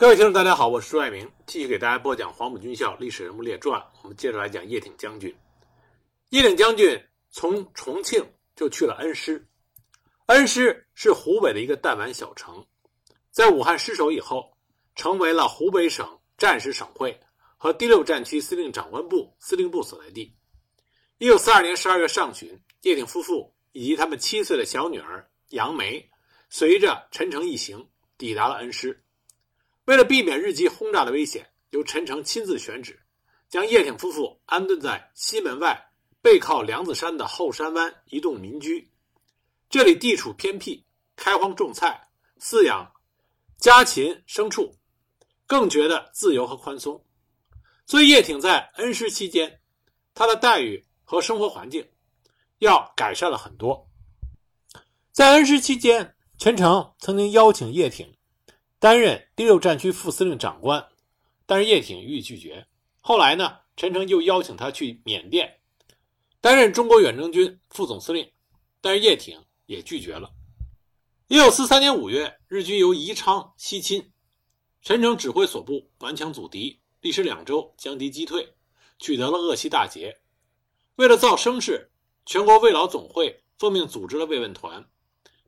各位听众，大家好，我是朱爱明，继续给大家播讲《黄埔军校历史人物列传》。我们接着来讲叶挺将军。叶挺将军从重庆就去了恩施，恩施是湖北的一个弹丸小城，在武汉失守以后，成为了湖北省战时省会和第六战区司令长官部司令部所在地。一九四二年十二月上旬，叶挺夫妇以及他们七岁的小女儿杨梅，随着陈诚一行抵达了恩施。为了避免日机轰炸的危险，由陈诚亲自选址，将叶挺夫妇安顿在西门外背靠梁子山的后山湾一栋民居。这里地处偏僻，开荒种菜，饲养家禽牲畜，更觉得自由和宽松。所以叶挺在恩施期间，他的待遇和生活环境要改善了很多。在恩施期间，陈诚曾经邀请叶挺。担任第六战区副司令长官，但是叶挺予以拒绝。后来呢，陈诚又邀请他去缅甸担任中国远征军副总司令，但是叶挺也拒绝了。一九四三年五月，日军由宜昌西侵，陈诚指挥所部顽强阻敌，历时两周将敌击退，取得了鄂西大捷。为了造声势，全国慰劳总会奉命组织了慰问团，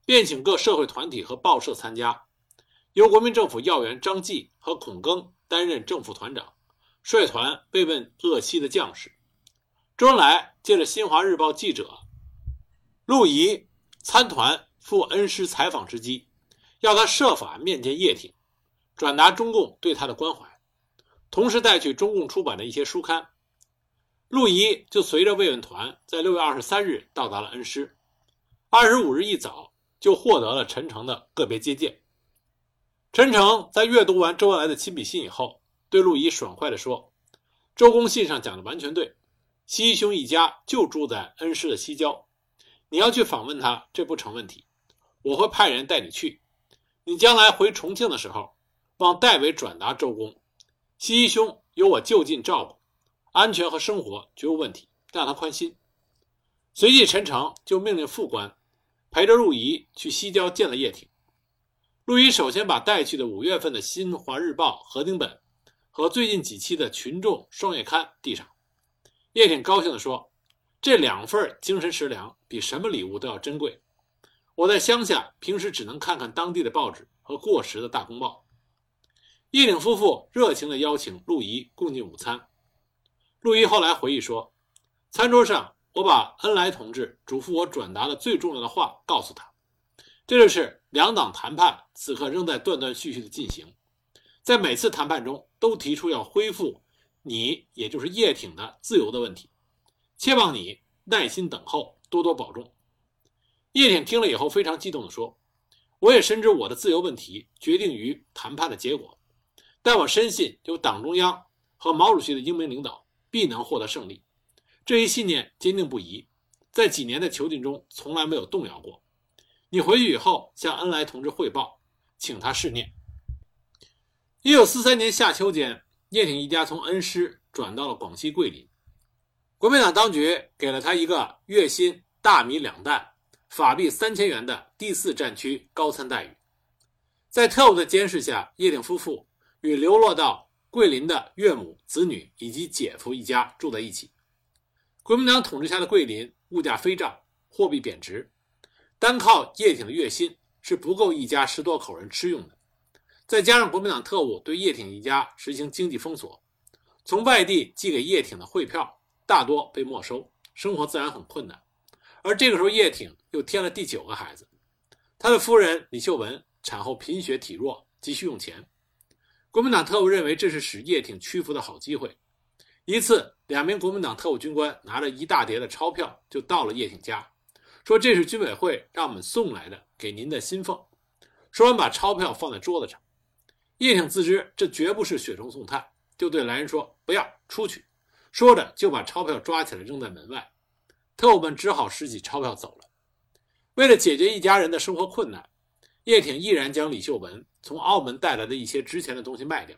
便请各社会团体和报社参加。由国民政府要员张继和孔庚担任正副团长，率团慰问鄂西的将士。周恩来借着《新华日报》记者陆仪参团赴恩施采访之机，要他设法面见叶挺，转达中共对他的关怀，同时带去中共出版的一些书刊。陆仪就随着慰问团在六月二十三日到达了恩施，二十五日一早就获得了陈诚的个别接见。陈诚在阅读完周恩来的亲笔信以后，对陆仪爽快地说：“周公信上讲的完全对，西一兄一家就住在恩施的西郊，你要去访问他，这不成问题。我会派人带你去。你将来回重庆的时候，望代为转达周公，西一兄有我就近照顾，安全和生活绝无问题，让他宽心。”随即，陈诚就命令副官陪着陆仪去西郊见了叶挺。陆仪首先把带去的五月份的《新华日报》合订本和最近几期的《群众》双月刊递上。叶挺高兴地说：“这两份精神食粮比什么礼物都要珍贵。我在乡下平时只能看看当地的报纸和过时的大公报。”叶挺夫妇热情地邀请陆仪共进午餐。陆仪后来回忆说：“餐桌上，我把恩来同志嘱咐我转达的最重要的话告诉他。”这就是两党谈判此刻仍在断断续续的进行，在每次谈判中都提出要恢复你，也就是叶挺的自由的问题，切望你耐心等候，多多保重。叶挺听了以后非常激动地说：“我也深知我的自由问题决定于谈判的结果，但我深信有党中央和毛主席的英明领导，必能获得胜利。这一信念坚定不移，在几年的囚禁中从来没有动摇过。”你回去以后向恩来同志汇报，请他试念。一九四三年夏秋间，叶挺一家从恩施转到了广西桂林，国民党当局给了他一个月薪大米两担、法币三千元的第四战区高参待遇。在特务的监视下，叶挺夫妇与流落到桂林的岳母、子女以及姐夫一家住在一起。国民党统治下的桂林物价飞涨，货币贬值。单靠叶挺的月薪是不够一家十多口人吃用的，再加上国民党特务对叶挺一家实行经济封锁，从外地寄给叶挺的汇票大多被没收，生活自然很困难。而这个时候，叶挺又添了第九个孩子，他的夫人李秀文产后贫血体弱，急需用钱。国民党特务认为这是使叶挺屈服的好机会，一次，两名国民党特务军官拿着一大叠的钞票就到了叶挺家。说这是军委会让我们送来的，给您的薪俸。说完，把钞票放在桌子上。叶挺自知这绝不是雪中送炭，就对来人说：“不要出去。”说着就把钞票抓起来扔在门外。特务们只好拾起钞票走了。为了解决一家人的生活困难，叶挺毅然将李秀文从澳门带来的一些值钱的东西卖掉，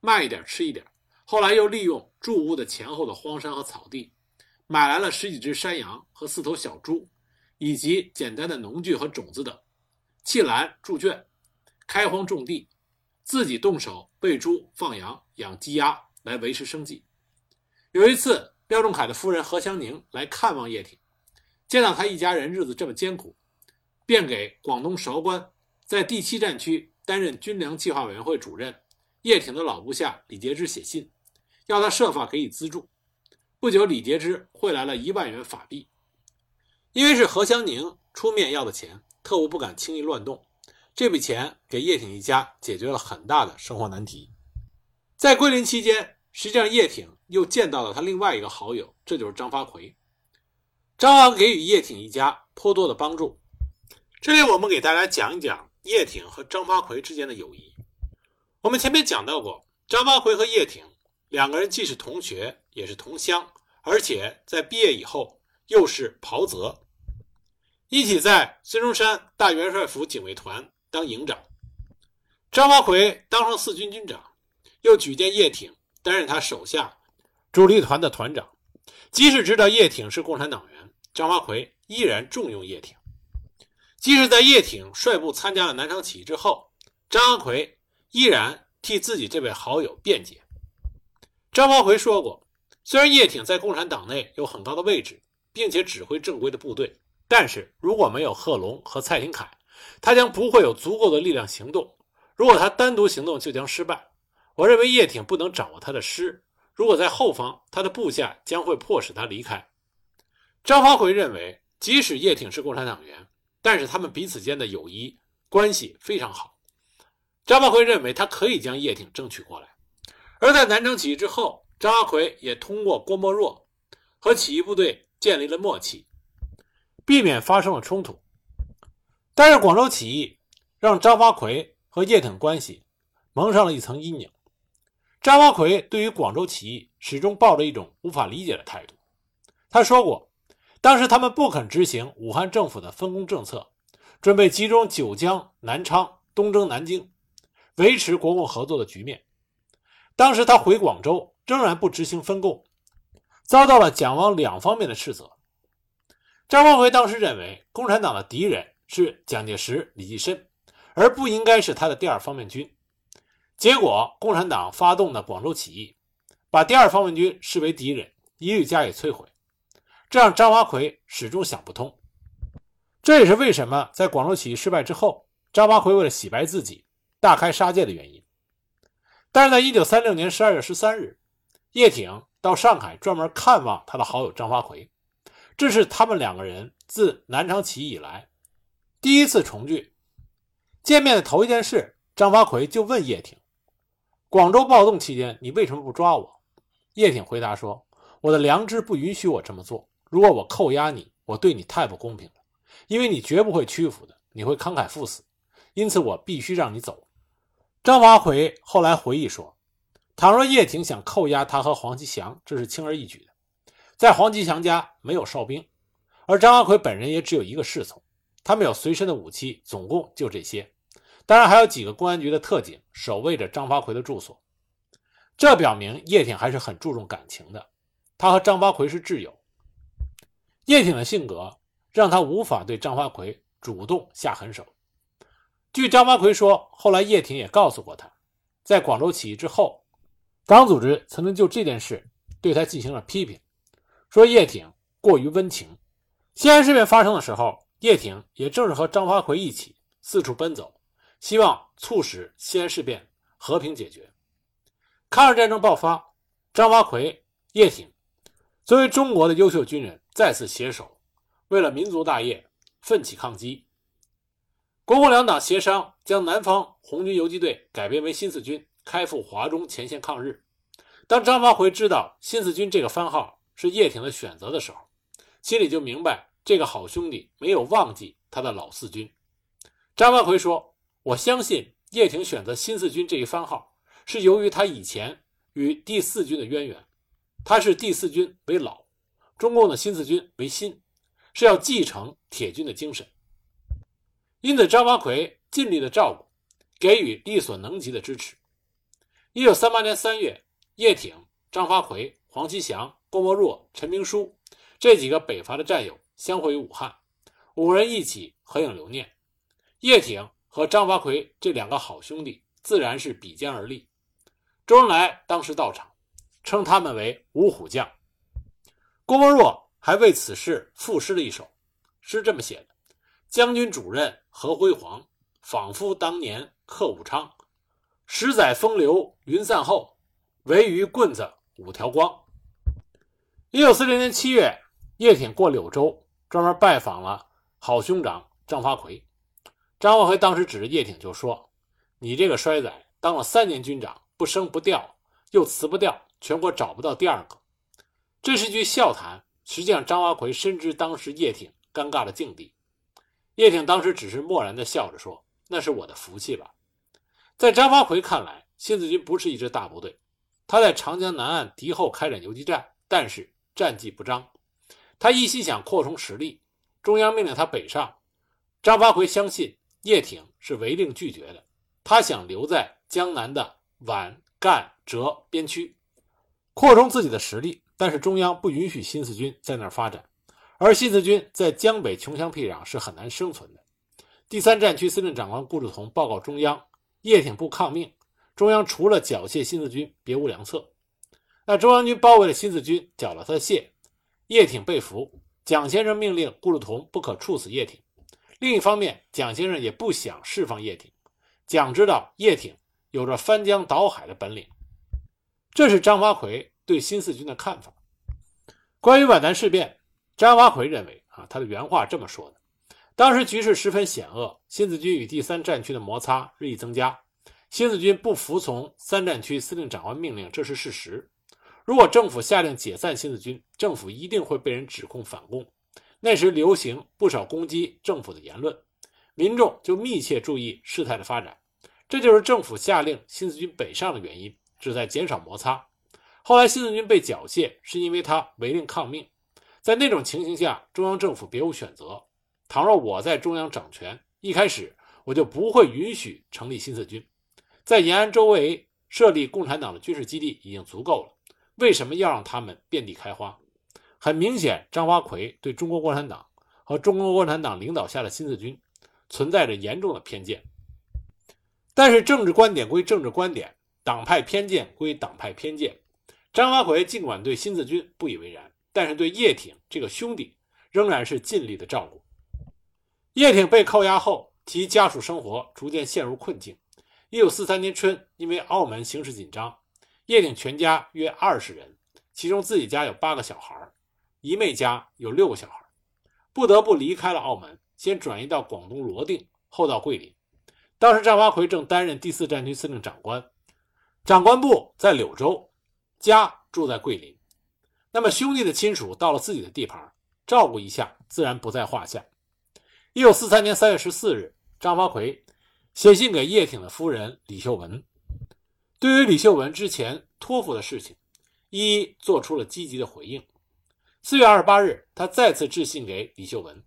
卖一点吃一点。后来又利用住屋的前后的荒山和草地，买来了十几只山羊和四头小猪。以及简单的农具和种子等，弃栏筑圈，开荒种地，自己动手喂猪、放羊、养鸡鸭来维持生计。有一次，廖仲恺的夫人何香凝来看望叶挺，见到他一家人日子这么艰苦，便给广东韶关在第七战区担任军粮计划委员会主任叶挺的老部下李杰之写信，要他设法给予资助。不久，李杰之汇来了一万元法币，因为是何香凝出面要的钱，特务不敢轻易乱动。这笔钱给叶挺一家解决了很大的生活难题。在桂林期间，实际上叶挺又见到了他另外一个好友，这就是张发奎。张昂给予叶挺一家颇多的帮助。这里我们给大家讲一讲叶挺和张发奎之间的友谊。我们前面讲到过，张发奎和叶挺两个人既是同学，也是同乡，而且在毕业以后又是袍泽，一起在孙中山大元帅府警卫团。当营长，张发奎当上四军军长，又举荐叶挺担任他手下主力团的团长。即使知道叶挺是共产党员，张发奎依然重用叶挺。即使在叶挺率部参加了南昌起义之后，张发奎依然替自己这位好友辩解。张发奎说过，虽然叶挺在共产党内有很高的位置，并且指挥正规的部队，但是如果没有贺龙和蔡廷锴，他将不会有足够的力量行动。如果他单独行动，就将失败。我认为叶挺不能掌握他的师。如果在后方，他的部下将会迫使他离开。张发奎认为，即使叶挺是共产党员，但是他们彼此间的友谊关系非常好。张发奎认为，他可以将叶挺争取过来。而在南昌起义之后，张发奎也通过郭沫若和起义部队建立了默契，避免发生了冲突。但是广州起义让张发奎和叶挺关系蒙上了一层阴影。张发奎对于广州起义始终抱着一种无法理解的态度。他说过，当时他们不肯执行武汉政府的分工政策，准备集中九江、南昌，东征南京，维持国共合作的局面。当时他回广州，仍然不执行分共，遭到了蒋汪两方面的斥责。张发奎当时认为，共产党的敌人。是蒋介石、李济深，而不应该是他的第二方面军。结果，共产党发动的广州起义，把第二方面军视为敌人，一律加以摧毁。这让张发奎始终想不通。这也是为什么在广州起义失败之后，张发奎为了洗白自己，大开杀戒的原因。但是在一九三六年十二月十三日，叶挺到上海专门看望他的好友张发奎，这是他们两个人自南昌起义以来。第一次重聚，见面的头一件事，张发奎就问叶挺：“广州暴动期间，你为什么不抓我？”叶挺回答说：“我的良知不允许我这么做。如果我扣押你，我对你太不公平了，因为你绝不会屈服的，你会慷慨赴死，因此我必须让你走。”张发奎后来回忆说：“倘若叶挺想扣押他和黄其祥，这是轻而易举的。在黄吉祥家没有哨兵，而张发奎本人也只有一个侍从。”他们有随身的武器，总共就这些。当然还有几个公安局的特警守卫着张发奎的住所。这表明叶挺还是很注重感情的。他和张发奎是挚友。叶挺的性格让他无法对张发奎主动下狠手。据张发奎说，后来叶挺也告诉过他，在广州起义之后，党组织曾经就这件事对他进行了批评，说叶挺过于温情。西安事变发生的时候。叶挺也正是和张发奎一起四处奔走，希望促使西安事变和平解决。抗日战争爆发，张发奎、叶挺作为中国的优秀军人再次携手，为了民族大业奋起抗击。国共两党协商将南方红军游击队改编为新四军，开赴华中前线抗日。当张发奎知道新四军这个番号是叶挺的选择的时候，心里就明白。这个好兄弟没有忘记他的老四军。张发奎说：“我相信叶挺选择新四军这一番号，是由于他以前与第四军的渊源。他是第四军为老，中共的新四军为新，是要继承铁军的精神。因此，张发奎尽力的照顾，给予力所能及的支持。一九三八年三月，叶挺、张发奎、黄其祥、郭沫若、陈明书这几个北伐的战友。”相会于武汉，五人一起合影留念。叶挺和张发奎这两个好兄弟自然是比肩而立。周恩来当时到场，称他们为五虎将。郭沫若还为此事赋诗了一首，诗这么写的：“将军主任何辉煌，仿佛当年克武昌。十载风流云散后，唯余棍子五条光。”一九四零年七月，叶挺过柳州，专门拜访了好兄长张发奎。张发奎当时指着叶挺就说：“你这个衰仔，当了三年军长，不升不调，又辞不掉，全国找不到第二个。”这是一句笑谈。实际上，张发奎深知当时叶挺尴尬的境地。叶挺当时只是漠然地笑着说：“那是我的福气吧。”在张发奎看来，新四军不是一支大部队，他在长江南岸敌后开展游击战，但是。战绩不彰，他一心想扩充实力。中央命令他北上，张发奎相信叶挺是违令拒绝的。他想留在江南的皖、赣、浙边区，扩充自己的实力。但是中央不允许新四军在那儿发展，而新四军在江北穷乡僻壤是很难生存的。第三战区司令长官顾祝同报告中央，叶挺不抗命，中央除了缴械新四军，别无良策。那中央军包围了新四军，缴了他的械，叶挺被俘。蒋先生命令顾祝同不可处死叶挺。另一方面，蒋先生也不想释放叶挺。蒋知道叶挺有着翻江倒海的本领。这是张发奎对新四军的看法。关于皖南事变，张发奎认为啊，他的原话这么说的：当时局势十分险恶，新四军与第三战区的摩擦日益增加，新四军不服从三战区司令长官命令，这是事实。如果政府下令解散新四军，政府一定会被人指控反共。那时流行不少攻击政府的言论，民众就密切注意事态的发展。这就是政府下令新四军北上的原因，旨在减少摩擦。后来新四军被缴械，是因为他违令抗命。在那种情形下，中央政府别无选择。倘若我在中央掌权，一开始我就不会允许成立新四军。在延安周围设立共产党的军事基地已经足够了。为什么要让他们遍地开花？很明显，张发奎对中国共产党和中国共产党领导下的新四军存在着严重的偏见。但是，政治观点归政治观点，党派偏见归党派偏见。张发奎尽管对新四军不以为然，但是对叶挺这个兄弟仍然是尽力的照顾。叶挺被扣押后，其家属生活逐渐陷入困境。一九四三年春，因为澳门形势紧张。叶挺全家约二十人，其中自己家有八个小孩，姨妹家有六个小孩，不得不离开了澳门，先转移到广东罗定，后到桂林。当时张发奎正担任第四战区司令长官，长官部在柳州，家住在桂林。那么兄弟的亲属到了自己的地盘，照顾一下自然不在话下。一九四三年三月十四日，张发奎写信给叶挺的夫人李秀文。对于李秀文之前托付的事情，一一做出了积极的回应。四月二十八日，他再次致信给李秀文，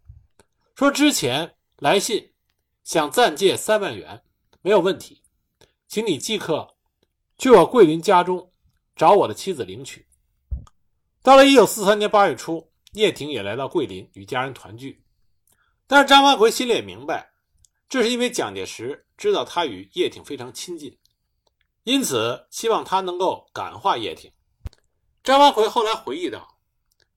说之前来信想暂借三万元，没有问题，请你即刻去我桂林家中找我的妻子领取。到了一九四三年八月初，叶挺也来到桂林与家人团聚，但是张发奎心里也明白，这是因为蒋介石知道他与叶挺非常亲近。因此，希望他能够感化叶挺。张发奎后来回忆道：“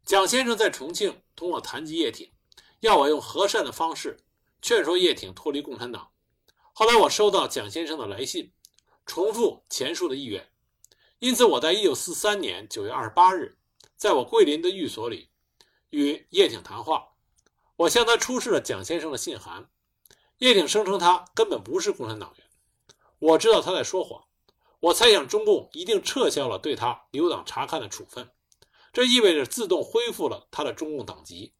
蒋先生在重庆同我谈及叶挺，要我用和善的方式劝说叶挺脱离共产党。后来我收到蒋先生的来信，重复前述的意愿。因此，我在1943年9月28日，在我桂林的寓所里与叶挺谈话。我向他出示了蒋先生的信函。叶挺声称他根本不是共产党员。我知道他在说谎。”我猜想，中共一定撤销了对他留党察看的处分，这意味着自动恢复了他的中共党籍。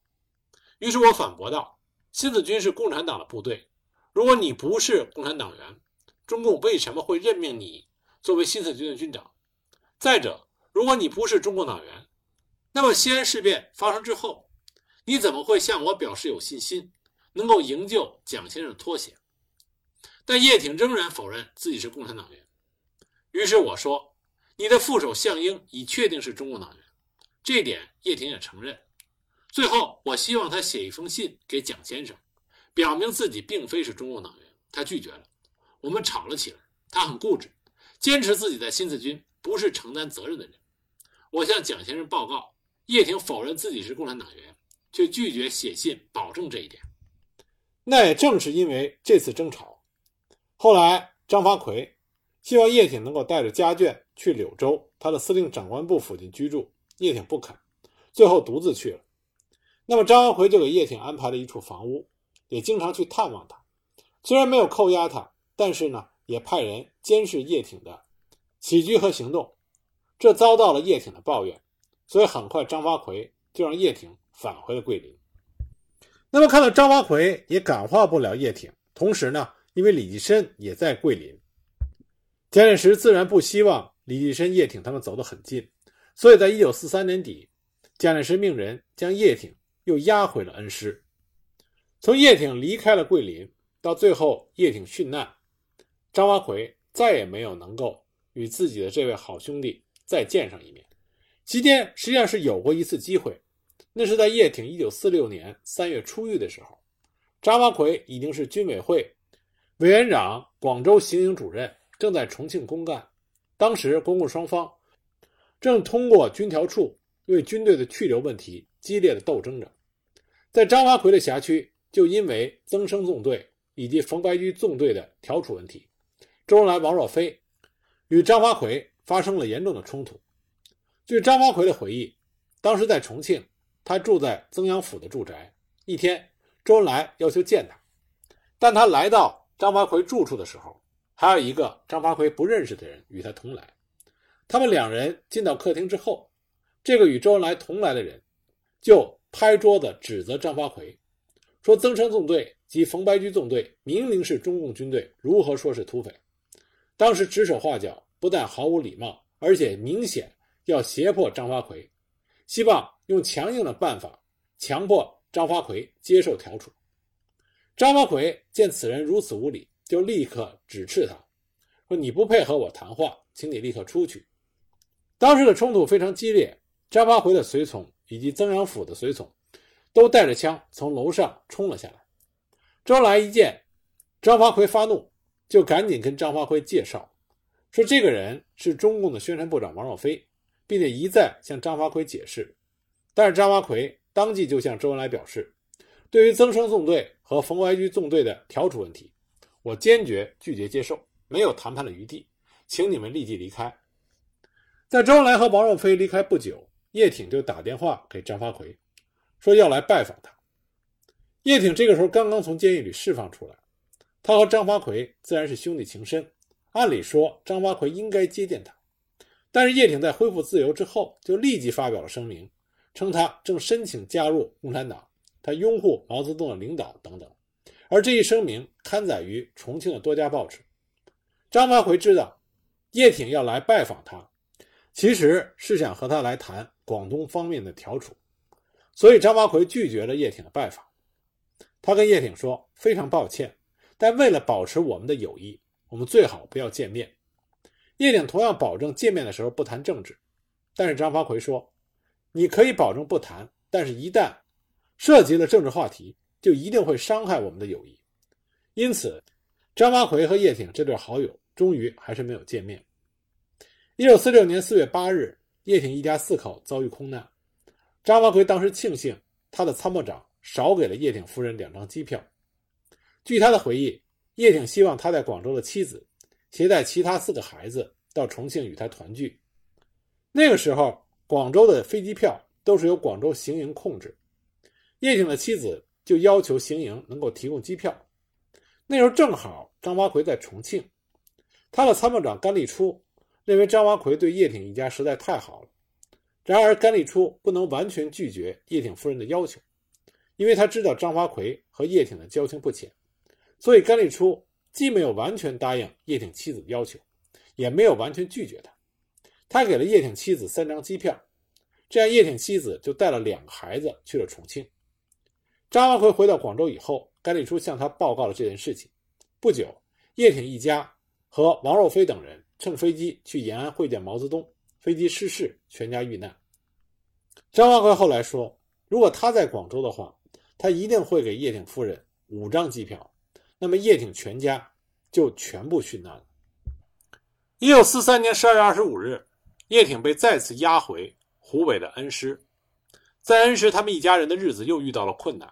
于是我反驳道：“新四军是共产党的部队，如果你不是共产党员，中共为什么会任命你作为新四军的军长？再者，如果你不是中共党员，那么西安事变发生之后，你怎么会向我表示有信心，能够营救蒋先生脱险？”但叶挺仍然否认自己是共产党员。于是我说：“你的副手项英已确定是中共党员，这一点叶挺也承认。最后，我希望他写一封信给蒋先生，表明自己并非是中共党员。他拒绝了。我们吵了起来。他很固执，坚持自己在新四军不是承担责任的人。我向蒋先生报告，叶挺否认自己是共产党员，却拒绝写信保证这一点。那也正是因为这次争吵，后来张发奎希望叶挺能够带着家眷去柳州他的司令长官部附近居住，叶挺不肯，最后独自去了。那么张发奎就给叶挺安排了一处房屋，也经常去探望他。虽然没有扣押他，但是呢，也派人监视叶挺的起居和行动，这遭到了叶挺的抱怨，所以很快张发奎就让叶挺返回了桂林。那么看到张发奎也感化不了叶挺，同时呢，因为李济深也在桂林，蒋介石自然不希望李济深、叶挺他们走得很近，所以在一九四三年底，蒋介石命人将叶挺又押回了恩施。从叶挺离开了桂林到最后叶挺殉难，张发奎再也没有能够与自己的这位好兄弟再见上一面。期间实际上是有过一次机会。那是在叶挺一九四六年三月初遇的时候，张发奎已经是军委会委员长、广州行营主任，正在重庆公干。当时公共双方正通过军调处为军队的去留问题激烈的斗争着。在张发奎的辖区，就因为曾生纵队以及冯白驹纵队的调处问题，周恩来、王若飞与张发奎发生了严重的冲突。据张发奎的回忆，当时在重庆。他住在曾阳府的住宅。一天，周恩来要求见他，但他来到张发奎住处的时候，还有一个张发奎不认识的人与他同来。他们两人进到客厅之后，这个与周恩来同来的人就拍桌子指责张发奎，说增生纵队及冯白驹纵队明明是中共军队，如何说是土匪？当时指手画脚，不但毫无礼貌，而且明显要胁迫张发奎，希望。用强硬的办法强迫张发奎接受调处。张发奎见此人如此无礼，就立刻指斥他，说：“你不配合我谈话，请你立刻出去。”当时的冲突非常激烈，张发奎的随从以及曾阳府的随从都带着枪从楼上冲了下来。周恩来一见张发奎发怒，就赶紧跟张发奎介绍，说：“这个人是中共的宣传部长王若飞，并且一再向张发奎解释。”但是张发奎当即就向周恩来表示，对于增生纵队和冯怀居纵队的调处问题，我坚决拒绝接受，没有谈判的余地，请你们立即离开。在周恩来和王若飞离开不久，叶挺就打电话给张发奎，说要来拜访他。叶挺这个时候刚刚从监狱里释放出来，他和张发奎自然是兄弟情深，按理说张发奎应该接见他，但是叶挺在恢复自由之后，就立即发表了声明。称他正申请加入共产党，他拥护毛泽东的领导等等，而这一声明刊载于重庆的多家报纸。张发奎知道叶挺要来拜访他，其实是想和他来谈广东方面的调处，所以张发奎拒绝了叶挺的拜访。他跟叶挺说：“非常抱歉，但为了保持我们的友谊，我们最好不要见面。”叶挺同样保证见面的时候不谈政治，但是张发奎说。你可以保证不谈，但是，一旦涉及了政治话题，就一定会伤害我们的友谊。因此，张发奎和叶挺这对好友终于还是没有见面。一九四六年四月八日，叶挺一家四口遭遇空难。张发奎当时庆幸他的参谋长少给了叶挺夫人两张机票。据他的回忆，叶挺希望他在广州的妻子携带其他四个孩子到重庆与他团聚。那个时候。广州的飞机票都是由广州行营控制，叶挺的妻子就要求行营能够提供机票。那时候正好张发奎在重庆，他的参谋长甘立初认为张发奎对叶挺一家实在太好了。然而甘立初不能完全拒绝叶挺夫人的要求，因为他知道张发奎和叶挺的交情不浅，所以甘立初既没有完全答应叶挺妻子的要求，也没有完全拒绝他。他给了叶挺妻子三张机票，这样叶挺妻子就带了两个孩子去了重庆。张发奎回到广州以后，甘立初向他报告了这件事情。不久，叶挺一家和王若飞等人乘飞机去延安会见毛泽东，飞机失事，全家遇难。张发奎后来说，如果他在广州的话，他一定会给叶挺夫人五张机票，那么叶挺全家就全部殉难了。一九四三年十二月二十五日，叶挺被再次押回湖北的恩施。在恩施，他们一家人的日子又遇到了困难。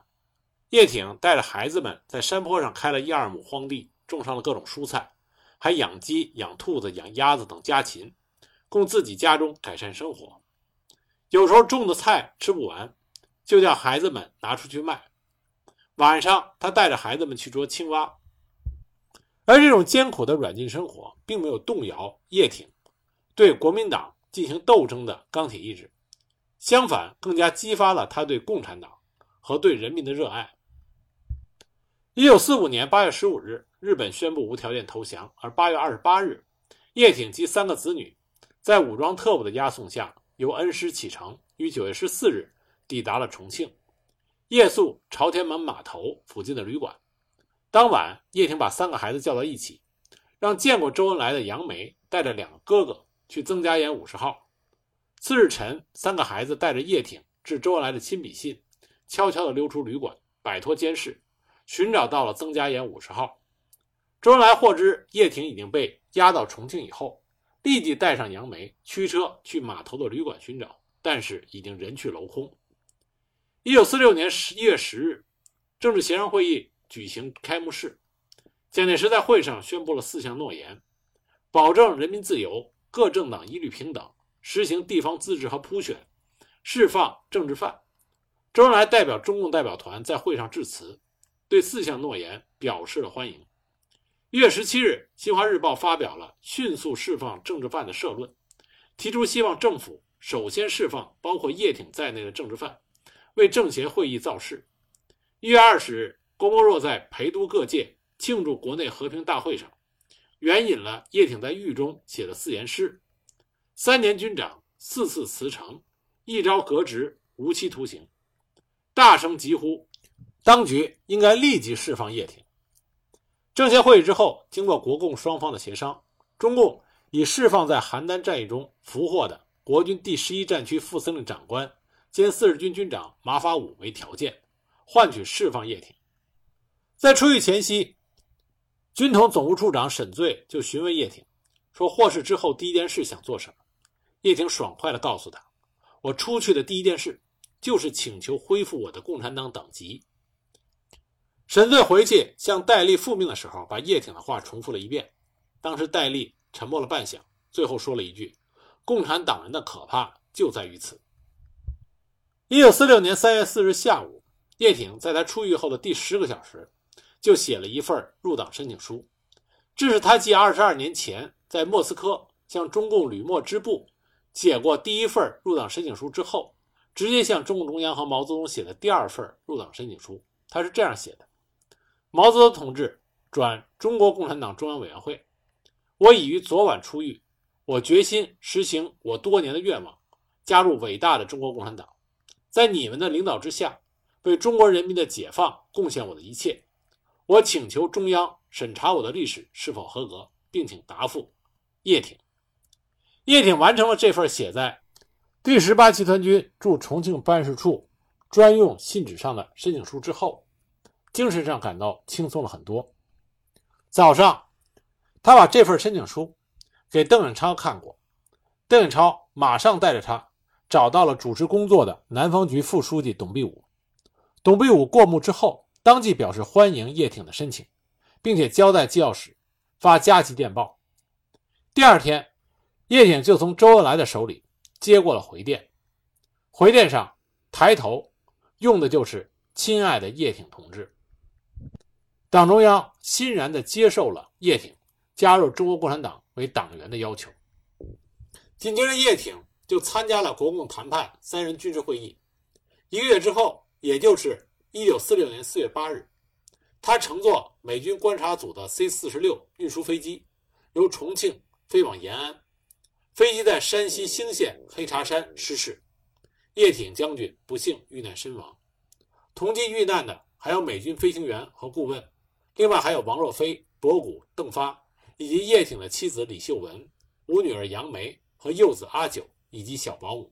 叶挺带着孩子们在山坡上开了一二亩荒地，种上了各种蔬菜，还养鸡、养兔子、养鸭子等家禽，供自己家中改善生活。有时候种的菜吃不完，就叫孩子们拿出去卖。晚上，他带着孩子们去捉青蛙。而这种艰苦的软禁生活，并没有动摇叶挺对国民党进行斗争的钢铁意志，相反，更加激发了他对共产党和对人民的热爱。一九四五年八月十五日，日本宣布无条件投降，而八月二十八日，叶挺及三个子女在武装特务的押送下，由恩施启程，于九月十四日抵达了重庆，夜宿朝天门码头附近的旅馆。当晚，叶挺把三个孩子叫到一起，让见过周恩来的杨梅带着两个哥哥去曾家岩五十号。次日晨，三个孩子带着叶挺致周恩来的亲笔信，悄悄地溜出旅馆，摆脱监视，寻找到了曾家岩五十号。周恩来获知叶挺已经被押到重庆以后，立即带上杨梅驱车去码头的旅馆寻找，但是已经人去楼空。一九四六年十一月十日，政治协商会议。举行开幕式，蒋介石在会上宣布了四项诺言：保证人民自由，各政党一律平等，实行地方自治和普选，释放政治犯。周恩来代表中共代表团在会上致辞，对四项诺言表示了欢迎。一月十七日，《新华日报》发表了迅速释放政治犯的社论，提出希望政府首先释放包括叶挺在内的政治犯，为政协会议造势。一月二十日。郭沫若在陪都各界庆祝国内和平大会上，援引了叶挺在狱中写的四言诗：“三年军长，四次辞呈，一朝革职，无期徒刑。”大声疾呼，当局应该立即释放叶挺。政协会议之后，经过国共双方的协商，中共以释放在邯郸战役中俘获的国军第十一战区副司令长官兼四十军军长马法五为条件，换取释放叶挺。在出狱前夕，军统总务处长沈醉就询问叶挺说：“获释之后第一件事想做什么？”叶挺爽快地告诉他：“我出去的第一件事就是请求恢复我的共产党党籍。”沈醉回去向戴笠复命的时候，把叶挺的话重复了一遍。当时戴笠沉默了半晌，最后说了一句：“共产党人的可怕就在于此。”一九四六年三月四日下午，叶挺在他出狱后的第十个小时。就写了一份入党申请书，这是他继二十二年前在莫斯科向中共旅莫支部写过第一份入党申请书之后，直接向中共中央和毛泽东写的第二份入党申请书。他是这样写的：“毛泽东同志转中国共产党中央委员会，我已于昨晚出狱，我决心实行我多年的愿望，加入伟大的中国共产党，在你们的领导之下，为中国人民的解放贡献我的一切。”我请求中央审查我的历史是否合格，并请答复。叶挺，叶挺完成了这份写在第十八集团军驻重庆办事处专用信纸上的申请书之后，精神上感到轻松了很多。早上，他把这份申请书给邓颖超看过，邓颖超马上带着他找到了主持工作的南方局副书记董必武。董必武过目之后。当即表示欢迎叶挺的申请，并且交代机要室发加急电报。第二天，叶挺就从周恩来的手里接过了回电，回电上抬头用的就是“亲爱的叶挺同志”。党中央欣然地接受了叶挺加入中国共产党为党员的要求。紧接着，叶挺就参加了国共谈判三人军事会议。一个月之后，也就是。一九四六年四月八日，他乘坐美军观察组的 C 四十六运输飞机，由重庆飞往延安。飞机在山西兴县黑茶山失事，叶挺将军不幸遇难身亡。同机遇难的还有美军飞行员和顾问，另外还有王若飞、博古、邓发，以及叶挺的妻子李秀文、五女儿杨梅和幼子阿九以及小保姆。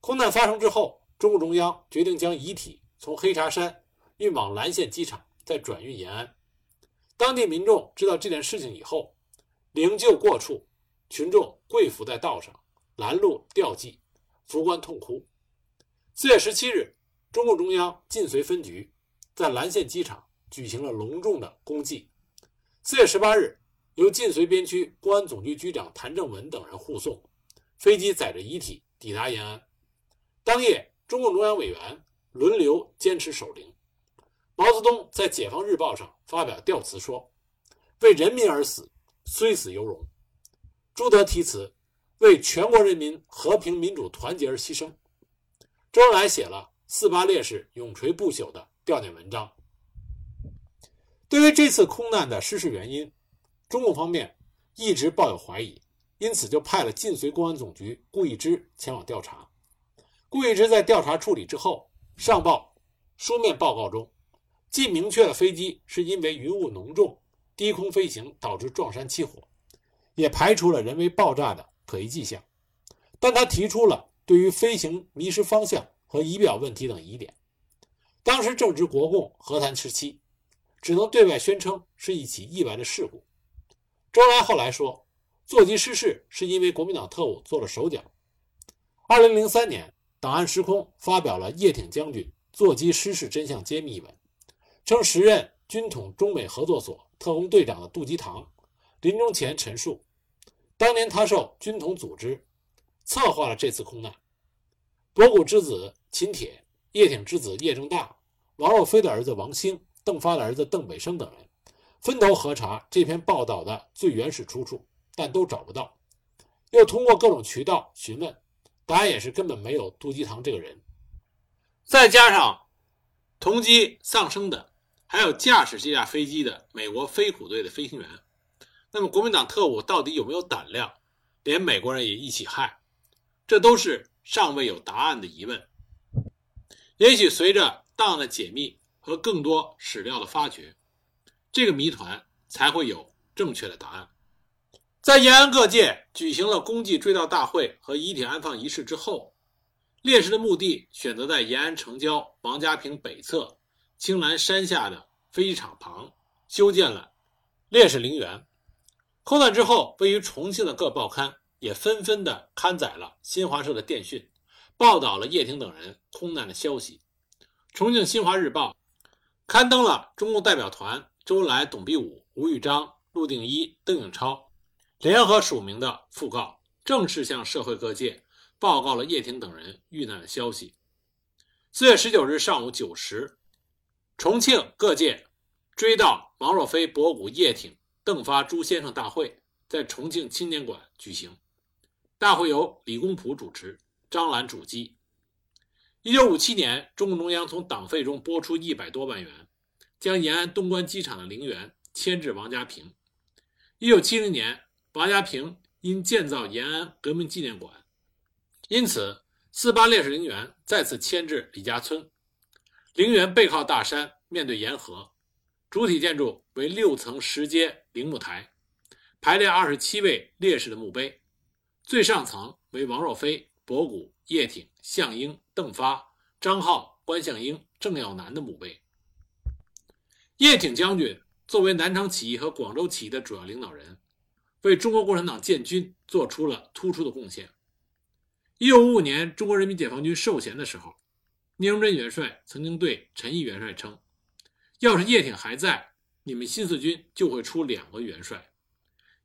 空难发生之后，中共中央决定将遗体。从黑茶山运往岚县机场，再转运延安。当地民众知道这件事情以后，灵柩过处，群众跪伏在道上，拦路吊祭，扶棺痛哭。四月十七日，中共中央晋绥分局在岚县机场举行了隆重的公祭。四月十八日，由晋绥边区公安总局局长谭正文等人护送，飞机载着遗体抵达延安。当夜，中共中央委员轮流坚持守灵。毛泽东在《解放日报》上发表吊词说：“为人民而死，虽死犹荣。”朱德题词：“为全国人民和平民主团结而牺牲。”周恩来写了四八烈士永垂不朽的悼念文章。对于这次空难的失事原因，中共方面一直抱有怀疑，因此就派了晋绥公安总局顾一之前往调查。顾一之在调查处理之后，上报书面报告中，既明确了飞机是因为云雾浓重、低空飞行导致撞山起火，也排除了人为爆炸的可疑迹象，但他提出了。对于飞行迷失方向和仪表问题等疑点，当时正值国共和谈时期，只能对外宣称是一起意外的事故。周恩来后来说，座机失事是因为国民党特务做了手脚。二零零三年，档案时空发表了叶挺将军座机失事真相揭秘一文，称时任军统中美合作所特工队长的杜吉堂临终前陈述，当年他受军统组织。策划了这次空难。博古之子秦铁、叶挺之子叶正大、王若飞的儿子王兴、邓发的儿子邓北生等人，分头核查这篇报道的最原始出处，但都找不到。又通过各种渠道询问，答案也是根本没有杜基堂这个人。再加上同机丧生的，还有驾驶这架飞机的美国飞虎队的飞行员，那么国民党特务到底有没有胆量，连美国人也一起害？这都是尚未有答案的疑问。也许随着档案的解密和更多史料的发掘，这个谜团才会有正确的答案。在延安各界举行了公祭追悼大会和遗体安放仪式之后，烈士的墓地选择在延安城郊王家坪北侧青兰山下的飞机场旁修建了烈士陵园。空难之后，位于重庆的各报刊。也纷纷的刊载了新华社的电讯，报道了叶挺等人空难的消息。重庆新华日报刊登了中共代表团周恩来、董必武、吴玉章、陆定一、邓颖超联合署名的讣告，正式向社会各界报告了叶挺等人遇难的消息。四月十九日上午九时，重庆各界追悼王若飞、博古、叶挺、邓发、朱先生大会在重庆青年馆举行。大会由李公朴主持，张澜主机。一九五七年，中共中央从党费中拨出一百多万元，将延安东关机场的陵园迁至王家坪。一九七零年，王家坪因建造延安革命纪念馆，因此四八烈士陵园再次迁至李家村。陵园背靠大山，面对沿河，主体建筑为六层石阶陵墓台，排列二十七位烈士的墓碑。最上层为王若飞、博古、叶挺、项英、邓发、张浩、关向英、郑耀南的墓碑。叶挺将军作为南昌起义和广州起义的主要领导人，为中国共产党建军做出了突出的贡献。一九五五年，中国人民解放军授衔的时候，聂荣臻元帅曾经对陈毅元帅称：“要是叶挺还在，你们新四军就会出两个元帅。”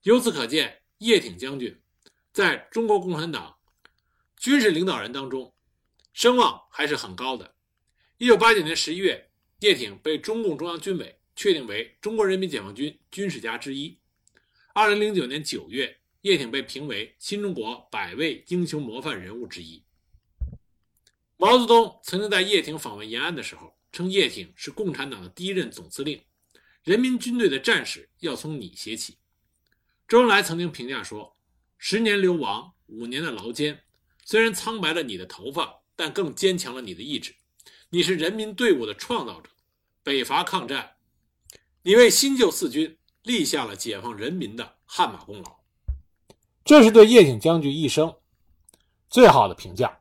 由此可见，叶挺将军。在中国共产党军事领导人当中，声望还是很高的。一九八九年十一月，叶挺被中共中央军委确定为中国人民解放军军事家之一。二零零九年九月，叶挺被评为新中国百位英雄模范人物之一。毛泽东曾经在叶挺访问延安的时候，称叶挺是共产党的第一任总司令，人民军队的战士要从你写起。周恩来曾经评价说。十年流亡，五年的劳监，虽然苍白了你的头发，但更坚强了你的意志。你是人民队伍的创造者。北伐抗战，你为新旧四军立下了解放人民的汗马功劳。这是对叶挺将军一生最好的评价。